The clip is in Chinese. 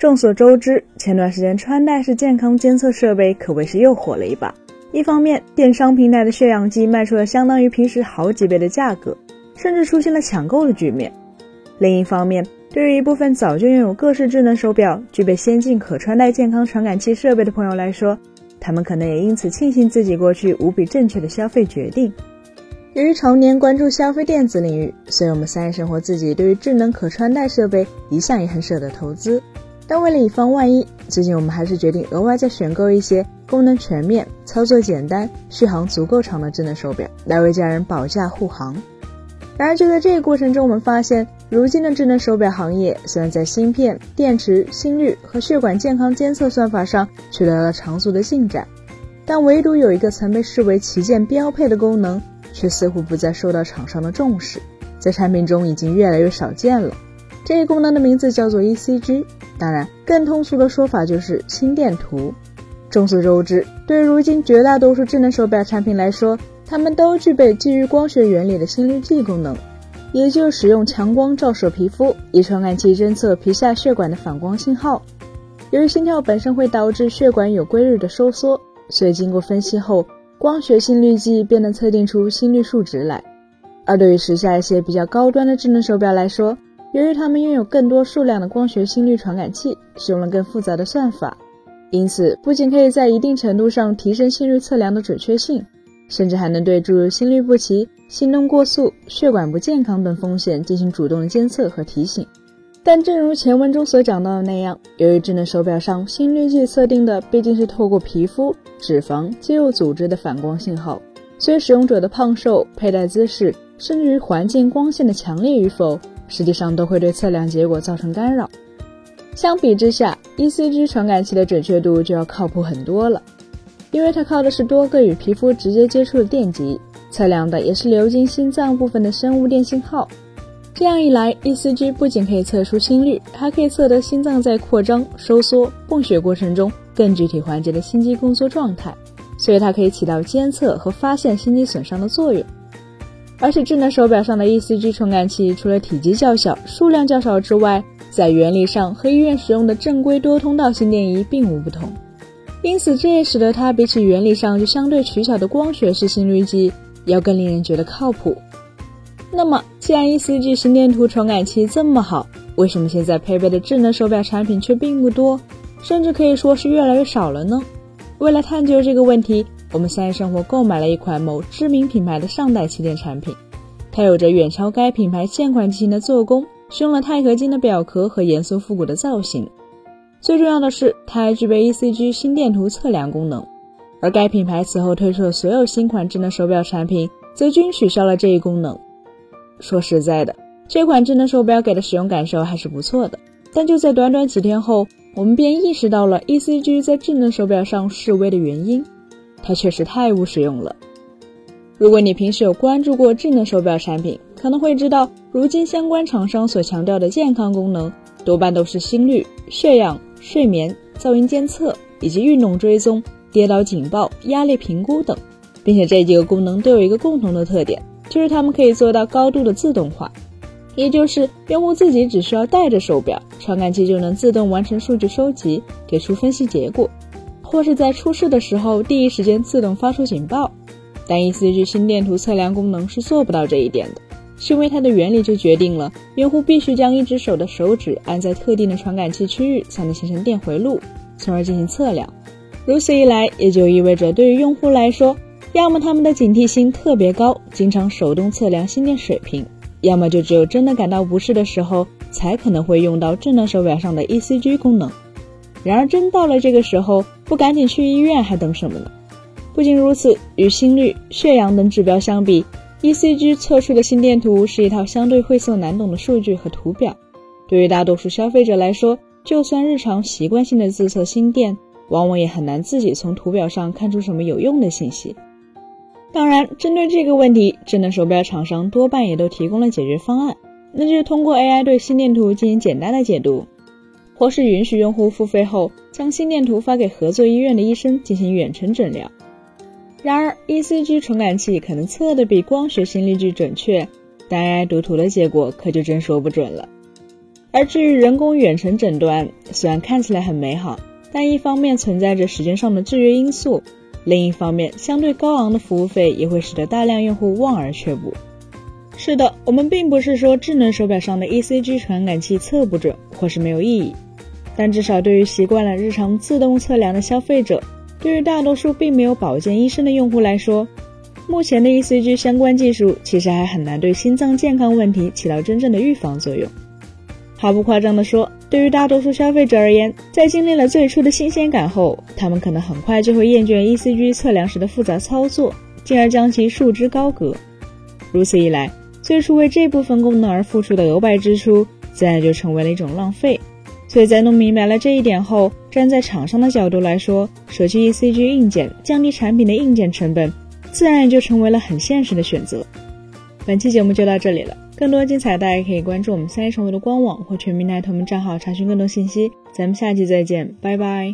众所周知，前段时间穿戴式健康监测设备可谓是又火了一把。一方面，电商平台的血氧机卖出了相当于平时好几倍的价格，甚至出现了抢购的局面；另一方面，对于一部分早就拥有各式智能手表、具备先进可穿戴健康传感器设备的朋友来说，他们可能也因此庆幸自己过去无比正确的消费决定。由于常年关注消费电子领域，所以我们三叶生活自己对于智能可穿戴设备一向也很舍得投资。但为了以防万一，最近我们还是决定额外再选购一些功能全面、操作简单、续航足够长的智能手表，来为家人保驾护航。然而就在这个过程中，我们发现，如今的智能手表行业虽然在芯片、电池、心率和血管健康监测算法上取得了长足的进展，但唯独有一个曾被视为旗舰标配的功能，却似乎不再受到厂商的重视，在产品中已经越来越少见了。这一功能的名字叫做 ECG。当然，更通俗的说法就是心电图。众所周知，对如今绝大多数智能手表产品来说，它们都具备基于光学原理的心率计功能，也就是使用强光照射皮肤，以传感器侦测皮下血管的反光信号。由于心跳本身会导致血管有规律的收缩，所以经过分析后，光学心率计便能测定出心率数值来。而对于时下一些比较高端的智能手表来说，由于它们拥有更多数量的光学心率传感器，使用了更复杂的算法，因此不仅可以在一定程度上提升心率测量的准确性，甚至还能对诸如心律不齐、心动过速、血管不健康等风险进行主动的监测和提醒。但正如前文中所讲到的那样，由于智能手表上心率计测定的毕竟是透过皮肤、脂肪、肌肉组织的反光信号，所以使用者的胖瘦、佩戴姿势，甚至于环境光线的强烈与否。实际上都会对测量结果造成干扰。相比之下，ECG 传感器的准确度就要靠谱很多了，因为它靠的是多个与皮肤直接接触的电极，测量的也是流经心脏部分的生物电信号。这样一来，ECG 不仅可以测出心率，还可以测得心脏在扩张、收缩、泵血过程中更具体环节的心肌工作状态，所以它可以起到监测和发现心肌损伤的作用。而且智能手表上的 ECG 传感器，除了体积较小、数量较少之外，在原理上和医院使用的正规多通道心电仪并无不同，因此这也使得它比起原理上就相对取巧的光学式心率计，要更令人觉得靠谱。那么，既然 ECG 心电图传感器这么好，为什么现在配备的智能手表产品却并不多，甚至可以说是越来越少了呢？为了探究这个问题。我们三叶生活购买了一款某知名品牌的上代旗舰产品，它有着远超该品牌现款机型的做工，使用了钛合金的表壳和严肃复古的造型。最重要的是，它还具备 ECG 心电图测量功能。而该品牌此后推出的所有新款智能手表产品，则均取消了这一功能。说实在的，这款智能手表给的使用感受还是不错的，但就在短短几天后，我们便意识到了 ECG 在智能手表上示威的原因。它确实太误使用了。如果你平时有关注过智能手表产品，可能会知道，如今相关厂商所强调的健康功能，多半都是心率、血氧、睡眠、噪音监测以及运动追踪、跌倒警报、压力评估等，并且这几个功能都有一个共同的特点，就是它们可以做到高度的自动化，也就是用户自己只需要带着手表，传感器就能自动完成数据收集，给出分析结果。或是在出事的时候第一时间自动发出警报，但 ECG 心电图测量功能是做不到这一点的，是因为它的原理就决定了用户必须将一只手的手指按在特定的传感器区域才能形成电回路，从而进行测量。如此一来，也就意味着对于用户来说，要么他们的警惕心特别高，经常手动测量心电水平，要么就只有真的感到不适的时候，才可能会用到智能手表上的 ECG 功能。然而，真到了这个时候，不赶紧去医院还等什么呢？不仅如此，与心率、血氧等指标相比，ECG 测出的心电图是一套相对晦涩难懂的数据和图表。对于大多数消费者来说，就算日常习惯性的自测心电，往往也很难自己从图表上看出什么有用的信息。当然，针对这个问题，智能手表厂商多半也都提供了解决方案，那就是通过 AI 对心电图进行简单的解读。或是允许用户付费后，将心电图发给合作医院的医生进行远程诊疗。然而，ECG 传感器可能测的比光学心率计准确，但 AI 读图的结果可就真说不准了。而至于人工远程诊断，虽然看起来很美好，但一方面存在着时间上的制约因素，另一方面相对高昂的服务费也会使得大量用户望而却步。是的，我们并不是说智能手表上的 ECG 传感器测不准或是没有意义，但至少对于习惯了日常自动测量的消费者，对于大多数并没有保健医生的用户来说，目前的 ECG 相关技术其实还很难对心脏健康问题起到真正的预防作用。毫不夸张地说，对于大多数消费者而言，在经历了最初的新鲜感后，他们可能很快就会厌倦 ECG 测量时的复杂操作，进而将其束之高阁。如此一来，最初为这部分功能而付出的额外支出，自然就成为了一种浪费。所以在弄明白了这一点后，站在厂商的角度来说，舍弃 ECG 硬件，降低产品的硬件成本，自然也就成为了很现实的选择。本期节目就到这里了。更多精彩，大家可以关注我们三一宠物的官网或全民奶头们账号查询更多信息。咱们下期再见，拜拜。